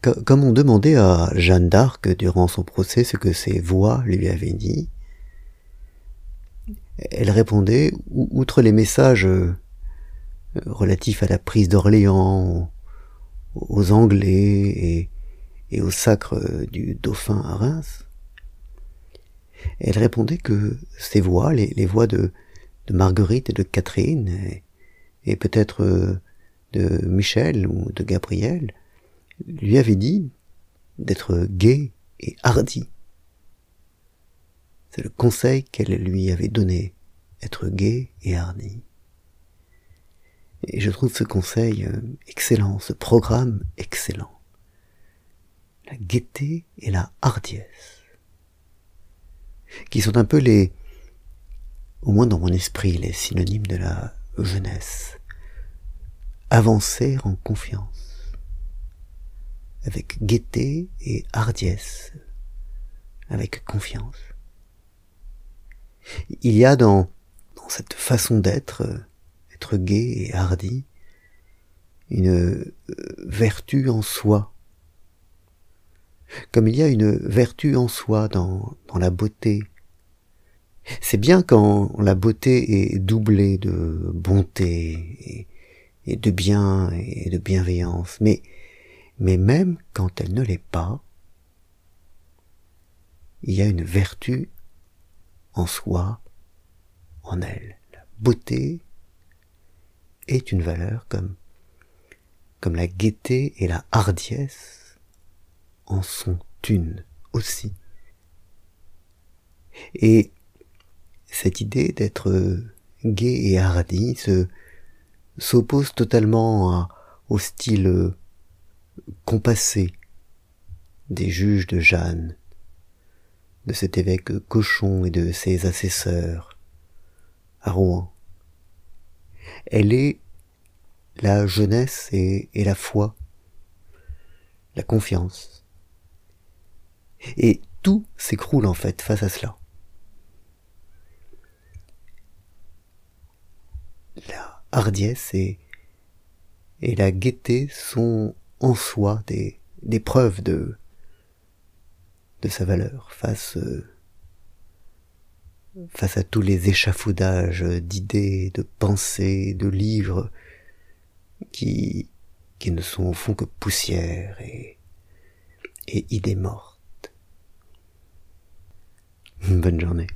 comme on demandait à Jeanne d'Arc durant son procès ce que ses voix lui avaient dit, elle répondait, outre les messages euh, relatifs à la prise d'Orléans, aux Anglais et, au sacre du dauphin à Reims, elle répondait que ces voix, les, voix de, Marguerite et de Catherine, et, peut-être euh, de Michel ou de Gabriel, lui avaient dit d'être gai et hardi. C'est le conseil qu'elle lui avait donné, être gai et hardi. Et je trouve ce conseil euh, excellent, ce programme excellent. La gaieté et la hardiesse, qui sont un peu les, au moins dans mon esprit, les synonymes de la jeunesse. Avancer en confiance, avec gaieté et hardiesse, avec confiance. Il y a dans, cette façon d'être, être gai et hardi, une euh, vertu en soi. Comme il y a une vertu en soi dans, dans la beauté. C'est bien quand la beauté est doublée de bonté et, et de bien et de bienveillance, mais, mais même quand elle ne l'est pas, il y a une vertu en soi, en elle. La beauté est une valeur comme, comme la gaieté et la hardiesse en sont une aussi. Et cette idée d'être gai et hardi se, s'oppose totalement au style compassé des juges de Jeanne, de cet évêque cochon et de ses assesseurs à Rouen. Elle est la jeunesse et, la foi, la confiance. Et tout s'écroule en fait face à cela. La hardiesse et, la gaieté sont en soi des, preuves de, sa valeur face euh, face à tous les échafaudages d'idées, de pensées, de livres qui qui ne sont au fond que poussière et et idées mortes. Bonne journée.